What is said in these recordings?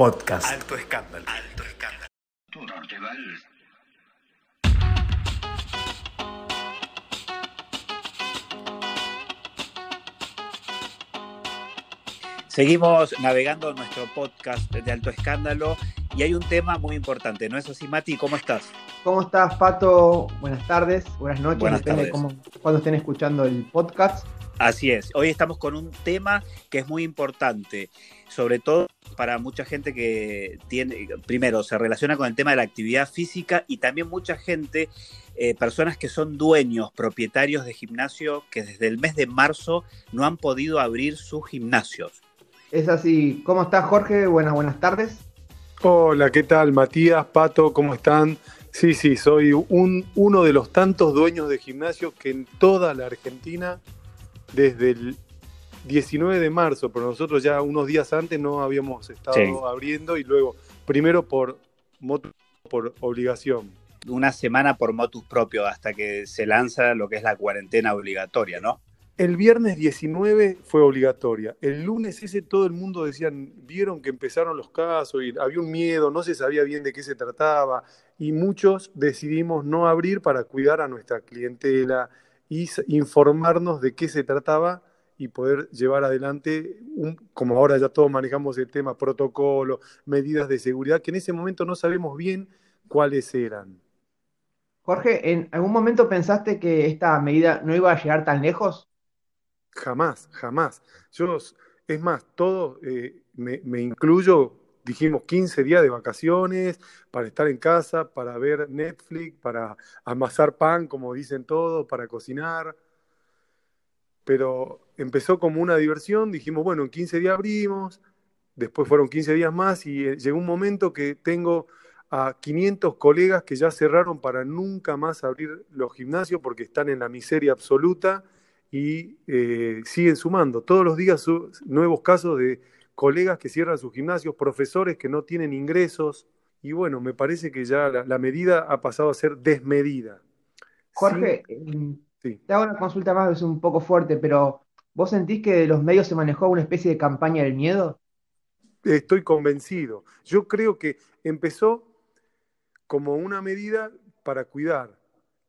Podcast. Alto escándalo. Alto escándalo. Seguimos navegando nuestro podcast de Alto Escándalo y hay un tema muy importante, ¿no es así, Mati? ¿Cómo estás? ¿Cómo estás, Pato? Buenas tardes, buenas noches, Buenas depende de cómo, cuando estén escuchando el podcast. Así es, hoy estamos con un tema que es muy importante, sobre todo para mucha gente que tiene, primero, se relaciona con el tema de la actividad física y también mucha gente, eh, personas que son dueños, propietarios de gimnasio, que desde el mes de marzo no han podido abrir sus gimnasios. Es así. ¿Cómo estás, Jorge? Buenas, buenas tardes. Hola, ¿qué tal? Matías, Pato, ¿cómo están? Sí, sí, soy un, uno de los tantos dueños de gimnasios que en toda la Argentina, desde el 19 de marzo, pero nosotros ya unos días antes no habíamos estado Sí. abriendo y luego, primero por, motu- por obligación. Una semana por motus propio hasta que se lanza lo que es la cuarentena obligatoria, ¿no? El viernes 19 fue obligatoria. El lunes ese todo el mundo decían, vieron que empezaron los casos y había un miedo, no se sabía bien de qué se trataba y muchos decidimos no abrir para cuidar a nuestra clientela y informarnos de qué se trataba y poder llevar adelante, un, como ahora ya todos manejamos el tema, protocolo, medidas de seguridad, que en ese momento no sabemos bien cuáles eran. Jorge, ¿en algún momento pensaste que esta medida no iba a llegar tan lejos? Jamás, jamás. Yo, es más, todo, eh, me, me incluyo, dijimos 15 días de vacaciones para estar en casa, para ver Netflix, para amasar pan, como dicen todos, para cocinar. Pero empezó como una diversión, dijimos, bueno, en 15 días abrimos, después fueron 15 días más y eh, llegó un momento que tengo a 500 colegas que ya cerraron para nunca más abrir los gimnasios porque están en la miseria absoluta y eh, siguen sumando. Todos los días nuevos casos de colegas que cierran sus gimnasios, profesores que no tienen ingresos. Y bueno, me parece que ya la, la medida ha pasado a ser desmedida. Jorge, em, Sí, sí. te hago una consulta más, es un poco fuerte, pero ¿vos sentís que de los medios se manejó una especie de campaña del miedo? Estoy convencido. Yo creo que empezó como una medida para cuidar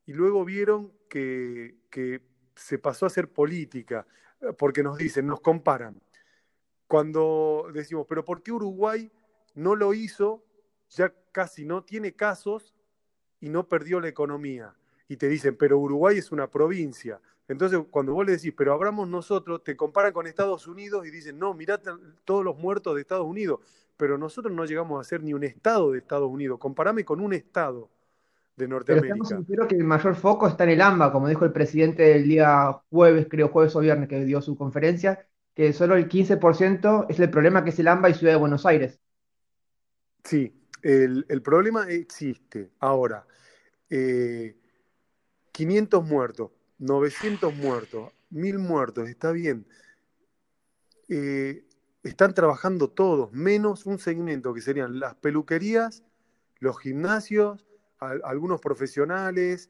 y luego vieron que, que se pasó a ser política, eh, porque nos dicen, nos comparan. Cuando decimos, pero ¿por qué Uruguay no lo hizo? Ya casi no tiene casos y no perdió la economía. Y te dicen, pero Uruguay es una provincia. Entonces, cuando vos le decís, pero abramos nosotros, te comparan con Estados Unidos y dicen, no, mirá todos los muertos de Estados Unidos. Pero nosotros no llegamos a ser ni un estado de Estados Unidos. Comparame con un estado de Pero estamos Norteamérica. sinceros que el mayor foco está en el AMBA, como dijo el presidente el día jueves, creo jueves o viernes que dio su conferencia, que solo el 15% es el problema que es el AMBA y Ciudad de Buenos Aires. Sí, el, problema existe. Ahora, eh, 500 muertos, 900 muertos, 1000 muertos, está bien. Eh, están trabajando todos, menos un segmento que serían las peluquerías, los gimnasios, al- algunos profesionales.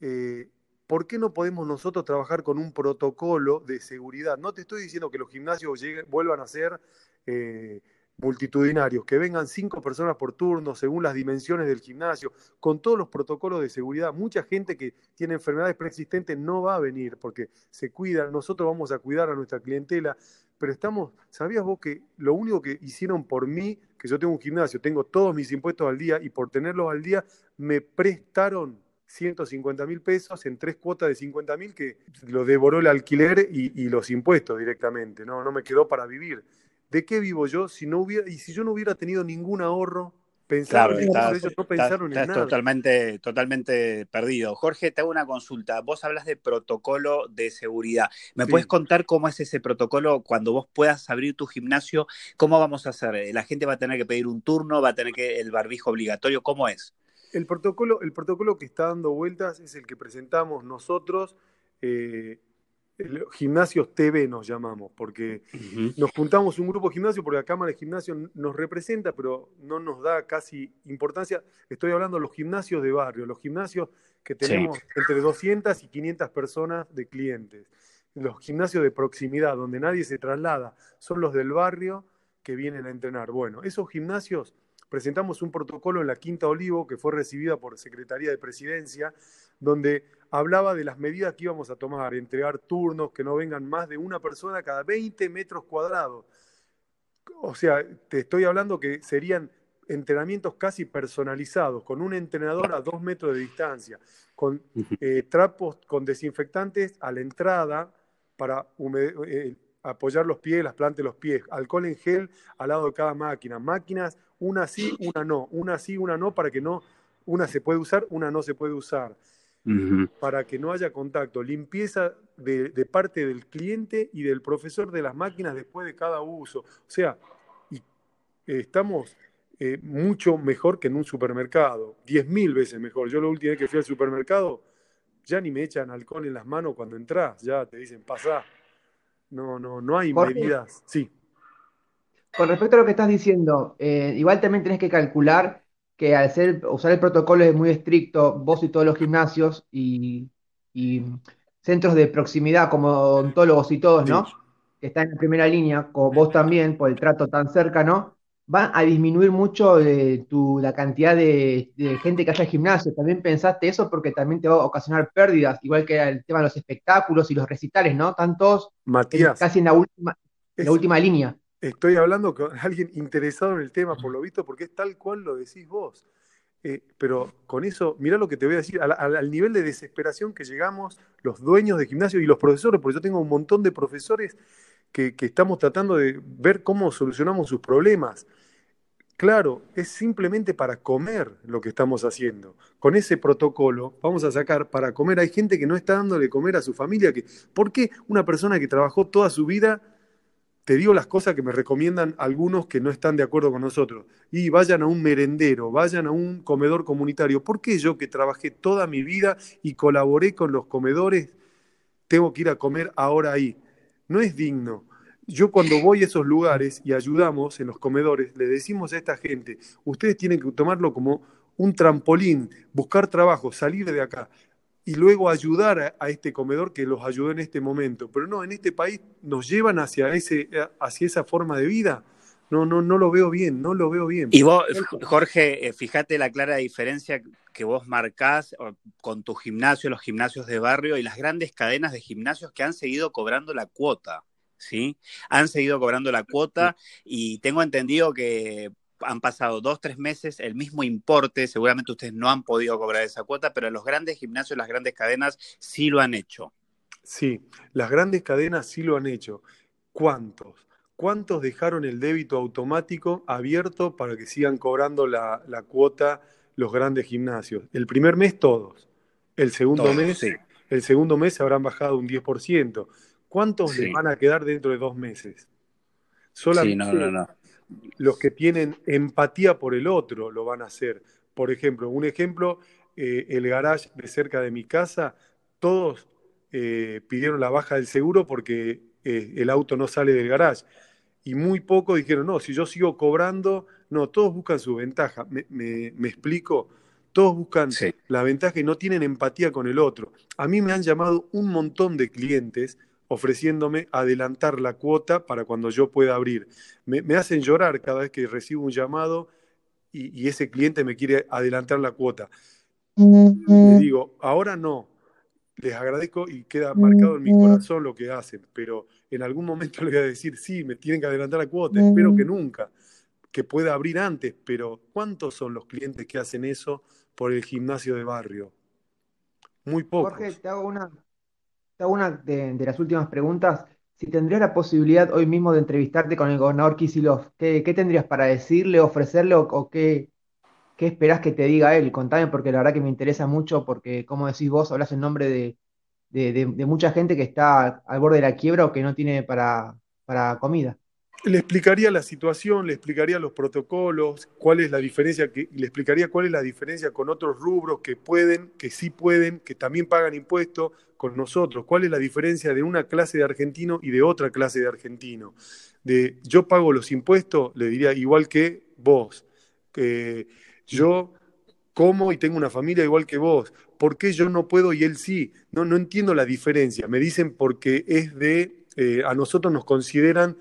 eh, ¿por qué no podemos nosotros trabajar con un protocolo de seguridad? No te estoy diciendo que los gimnasios lleguen- vuelvan a ser eh, multitudinarios, que vengan cinco personas por turno según las dimensiones del gimnasio, con todos los protocolos de seguridad. Mucha gente que tiene enfermedades preexistentes no va a venir porque se cuida, nosotros vamos a cuidar a nuestra clientela, pero estamos, ¿sabías vos que lo único que hicieron por mí, que yo tengo un gimnasio, tengo todos mis impuestos al día y por tenerlos al día me prestaron 150 mil pesos en tres cuotas de 50 mil que lo devoró el alquiler y, y los impuestos directamente, ¿no? no me quedó para vivir. ¿De qué vivo yo si no hubiera, y si yo no hubiera tenido ningún ahorro? Pensaron Claro, en estás, ellos no estás- pensaron en estás nada. totalmente, totalmente perdido. Jorge, te hago una consulta. Vos hablas de protocolo de seguridad. ¿Me Sí. puedes contar cómo es ese protocolo cuando vos puedas abrir tu gimnasio? ¿Cómo vamos a hacer? ¿La gente va a tener que pedir un turno? ¿Va a tener que el barbijo obligatorio? ¿Cómo es? El protocolo, el protocolo que está dando vueltas es el que presentamos nosotros, eh, el- gimnasios TV nos llamamos, porque nos juntamos un grupo de gimnasio porque la Cámara de Gimnasio nos representa, pero no nos da casi importancia. Estoy hablando de los gimnasios de barrio, los gimnasios que Sí. tenemos entre 200 y 500 personas de clientes. Los gimnasios de proximidad, donde nadie se traslada, son los del barrio que vienen a entrenar. Bueno, esos gimnasios presentamos un protocolo en la Quinta Olivo que fue recibida por Secretaría de Presidencia, donde hablaba de las medidas que íbamos a tomar, entregar turnos, que no vengan más de una persona cada 20 metros cuadrados. O sea, te estoy hablando que serían entrenamientos casi personalizados, con un entrenador a dos metros de distancia, con eh, trapos con desinfectantes a la entrada para eh, apoyar los pies, las plantas de los pies, alcohol en gel al lado de cada máquina, máquinas, una sí, una no, una sí, una no, para que no, una se puede usar, una no se puede usar, para que no haya contacto, limpieza de, parte del cliente y del profesor de las máquinas después de cada uso. O sea, y, estamos eh, mucho mejor que en un supermercado, diez mil veces mejor. Yo la última vez que fui al supermercado, ya ni me echan alcohol en las manos cuando entras, ya te dicen, pasá. No, no, no hay medidas. Sí. Con respecto a lo que estás diciendo, eh, igual también tenés que calcular que al ser, usar el protocolo es muy estricto, vos y todos los gimnasios y, centros de proximidad como odontólogos y todos, ¿no? Que están en primera línea, como vos también, por el trato tan cercano, van a disminuir mucho eh, la cantidad de, gente que haya gimnasio. También pensaste eso porque también te va a ocasionar pérdidas, igual que el tema de los espectáculos y los recitales, ¿no? Tantos casi en la última, la última línea. Estoy hablando con alguien interesado en el tema, por lo visto, porque es tal cual lo decís vos. Eh, pero con eso, mirá lo que te voy a decir, al, nivel de desesperación que llegamos los dueños de gimnasio y los profesores, porque yo tengo un montón de profesores que, estamos tratando de ver cómo solucionamos sus problemas. Claro, es simplemente para comer lo que estamos haciendo. Con ese protocolo vamos a sacar para comer. Hay gente que no está dándole comer a su familia. Que, ¿Por qué una persona que trabajó toda su vida, te digo las cosas que me recomiendan algunos que no están de acuerdo con nosotros? Y vayan a un merendero, vayan a un comedor comunitario. ¿Por qué yo que trabajé toda mi vida y colaboré con los comedores, tengo que ir a comer ahora ahí? no es digno. Yo cuando voy a esos lugares y ayudamos en los comedores, le decimos a esta gente, ustedes tienen que tomarlo como un trampolín, buscar trabajo, salir de acá y luego ayudar a, este comedor que los ayudó en este momento. Pero no, en este país nos llevan hacia, ese, hacia esa forma de vida. No, no, no lo veo bien, no lo veo bien. Y vos, Jorge, eh, fíjate la clara diferencia que vos marcás con tu gimnasio, los gimnasios de barrio y las grandes cadenas de gimnasios que han seguido cobrando la cuota, ¿sí? Han seguido cobrando la cuota y tengo entendido que han pasado dos, tres meses, el mismo importe, seguramente ustedes no han podido cobrar esa cuota, pero los grandes gimnasios, las grandes cadenas sí lo han hecho. Sí, las grandes cadenas sí lo han hecho. ¿Cuántos? ¿Cuántos dejaron el débito automático abierto para que sigan cobrando la, la cuota los grandes gimnasios. El primer mes todos. El segundo mes, el segundo mes habrán bajado un 10%. ¿Cuántos les van a quedar dentro de dos meses? Solamente los que tienen empatía por el otro lo van a hacer. Por ejemplo, un ejemplo, eh, el garage de cerca de mi casa, todos eh, pidieron la baja del seguro porque eh, el auto no sale del garage. Y muy pocos dijeron, no, si yo sigo cobrando, no, todos buscan su ventaja. ¿Me, explico? Todos buscan la ventaja y no tienen empatía con el otro. A mí me han llamado un montón de clientes ofreciéndome adelantar la cuota para cuando yo pueda abrir. Me, hacen llorar cada vez que recibo un llamado y, ese cliente me quiere adelantar la cuota. Le digo, ahora no, les agradezco y queda marcado en mi corazón lo que hacen, pero en algún momento les voy a decir, sí, me tienen que adelantar la cuota, espero que nunca que pueda abrir antes, pero ¿cuántos son los clientes que hacen eso por el gimnasio de barrio? Muy pocos. Jorge, te hago una, hago una de, las últimas preguntas. Si tendrías la posibilidad hoy mismo de entrevistarte con el gobernador Kisilov, ¿qué, tendrías para decirle, ofrecerle o, qué, qué esperás que te diga él? Contame porque la verdad que me interesa mucho porque, como decís vos, hablas en nombre de, de, mucha gente que está al borde de la quiebra o que no tiene para, para comida. Le explicaría la situación, le explicaría los protocolos, cuál es la diferencia, que, le explicaría cuál es la diferencia con otros rubros que pueden, que sí pueden, que también pagan impuestos con nosotros, cuál es la diferencia de una clase de argentino y de otra clase de argentino. De yo pago los impuestos, le diría igual que vos, que yo como y tengo una familia igual que vos, ¿por qué yo no puedo y él sí? No, no entiendo la diferencia. Me dicen porque es de, eh, a nosotros nos consideran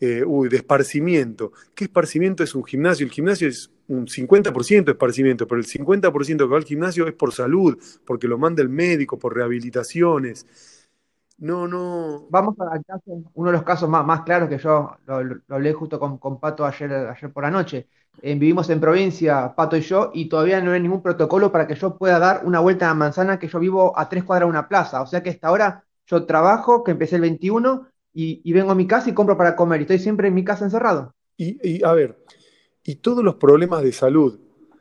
eh, uy, de esparcimiento. ¿Qué esparcimiento es un gimnasio? El gimnasio es un 50% de esparcimiento, pero el 50% que va al gimnasio es por salud, porque lo manda el médico, por rehabilitaciones. No, no. Vamos al caso, uno de los casos más, más claros que yo lo, lo hablé justo con, con, Pato ayer, ayer por la noche. Eh, vivimos en provincia, Pato y yo, y todavía no hay ningún protocolo para que yo pueda dar una vuelta a la manzana, que yo vivo a tres cuadras de una plaza. O sea que hasta ahora yo trabajo, que empecé el 21, y, y vengo a mi casa y compro para comer, y estoy siempre en mi casa encerrado. Y, y a ver, y todos los problemas de salud,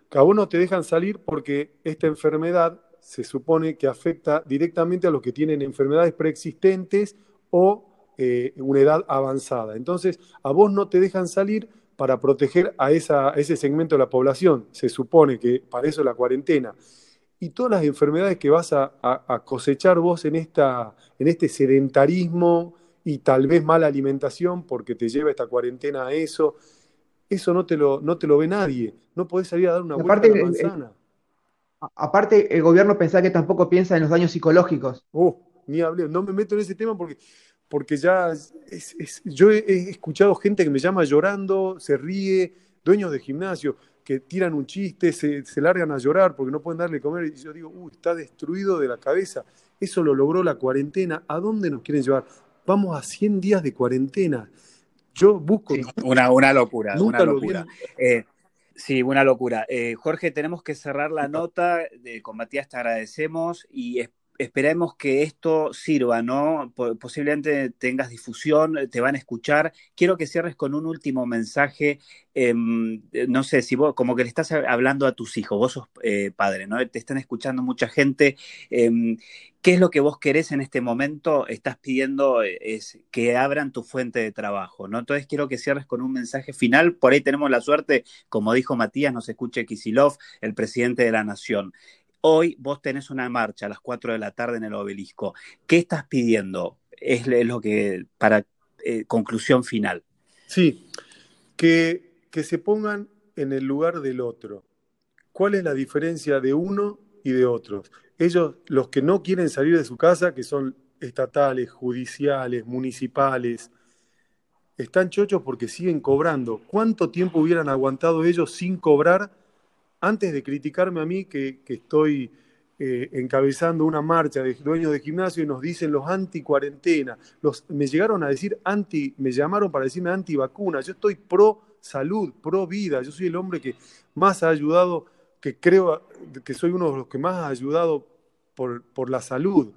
que a vos no te dejan salir porque esta enfermedad se supone que afecta directamente a los que tienen enfermedades preexistentes o eh, una edad avanzada. Entonces, a vos no te dejan salir para proteger a, esa, ese segmento de la población. Se supone que para eso es la cuarentena. Y todas las enfermedades que vas a, a, a cosechar vos en, esta, en este sedentarismo y tal vez mala alimentación porque te lleva esta cuarentena a eso, eso no te lo, no te lo ve nadie. No podés salir a dar una vuelta aparte, a la manzana. El, Aparte, el gobierno pensaba que tampoco piensa en los daños psicológicos. Oh, ni hablé, no me meto en ese tema porque, porque ya es, es, yo he, he, escuchado gente que me llama llorando, se ríe, dueños de gimnasio, que tiran un chiste, se, se largan a llorar porque no pueden darle comer. Y yo digo, está destruido de la cabeza. Eso lo logró la cuarentena. ¿A dónde nos quieren llevar? Vamos a 100 días de cuarentena. Yo busco. Sí, una, una locura, una locura. Eh, Sí, una locura. Eh, Jorge, tenemos que cerrar la nota. Eh, con Matías te agradecemos y esperemos que esto sirva, ¿no? Posiblemente tengas difusión, te van a escuchar. Quiero que cierres con un último mensaje. Eh, no sé, si vos, como que le estás hablando a tus hijos, vos sos eh, padre, ¿no? Te están escuchando mucha gente. Eh, ¿Qué es lo que vos querés en este momento? Estás pidiendo es que abran tu fuente de trabajo, ¿no? Entonces quiero que cierres con un mensaje final. Por ahí tenemos la suerte, como dijo Matías, nos escuche Kisilov, el presidente de la Nación. Hoy vos tenés una marcha a las 4 de la tarde en el obelisco. ¿Qué estás pidiendo? Es lo que, para eh, conclusión final. Sí, que, que se pongan en el lugar del otro. ¿Cuál es la diferencia de uno y de otros? Ellos, los que no quieren salir de su casa, que son estatales, judiciales, municipales, están chochos porque siguen cobrando. ¿Cuánto tiempo hubieran aguantado ellos sin cobrar antes de criticarme a mí que, estoy eh, encabezando una marcha de dueños de gimnasio y nos dicen los anti-cuarentena? Los, me llegaron a decir anti, me llamaron para decirme anti-vacuna. Yo estoy pro salud, pro vida. Yo soy el hombre que más ha ayudado que creo que soy uno de los que más ha ayudado por, por, la salud.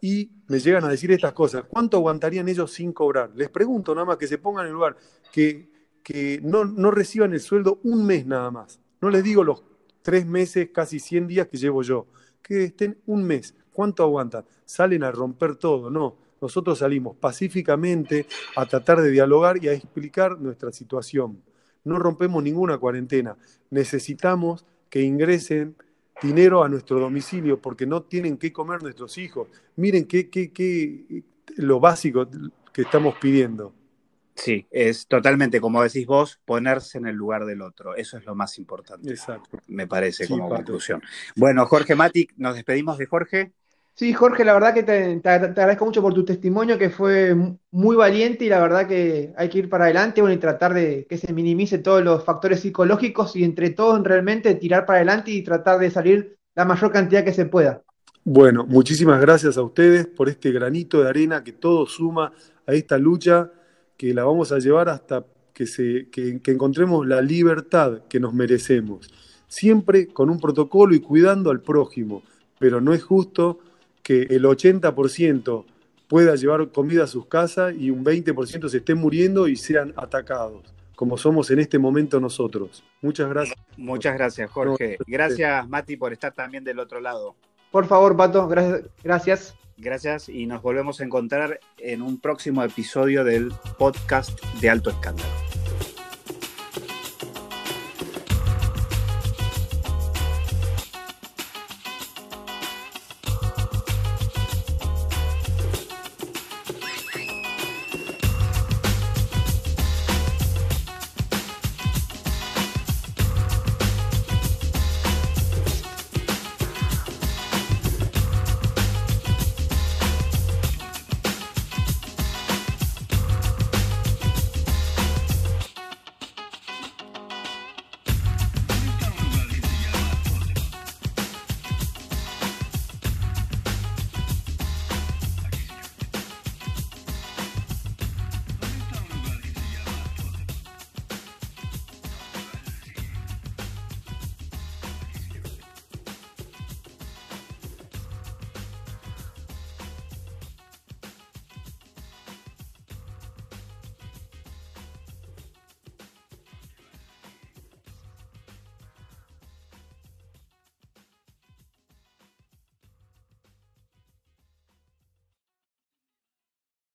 Y me llegan a decir estas cosas. ¿Cuánto aguantarían ellos sin cobrar? Les pregunto nada más que se pongan en el lugar, que, que no, no reciban el sueldo un mes nada más. No les digo los tres meses, casi 100 días que llevo yo. Que estén un mes. ¿Cuánto aguantan? Salen a romper todo. No. Nosotros salimos pacíficamente a tratar de dialogar y a explicar nuestra situación. No rompemos ninguna cuarentena. Necesitamos que ingresen dinero a nuestro domicilio porque no tienen que comer nuestros hijos. Miren qué, qué, qué lo básico que estamos pidiendo. Sí, es totalmente, como decís vos, ponerse en el lugar del otro. Eso es lo más importante. Exacto. Me parece sí, como Pato. conclusión. Bueno, Jorge Matic, nos despedimos de Jorge. Sí, Jorge, la verdad que te, te, te, agradezco mucho por tu testimonio, que fue muy valiente y la verdad que hay que ir para adelante bueno, y tratar de que se minimice todos los factores psicológicos y entre todos realmente tirar para adelante y tratar de salir la mayor cantidad que se pueda. Bueno, muchísimas gracias a ustedes por este granito de arena que todo suma a esta lucha que la vamos a llevar hasta que, se, que, que encontremos la libertad que nos merecemos. Siempre con un protocolo y cuidando al prójimo, pero no es justo que el 80% pueda llevar comida a sus casas y un 20% se esté muriendo y sean atacados, como somos en este momento nosotros. Muchas gracias. Muchas gracias, Jorge. Gracias, Mati, por estar también del otro lado. Por favor, Pato, gracias. Gracias, y nos volvemos a encontrar en un próximo episodio del podcast de Alto Escándalo.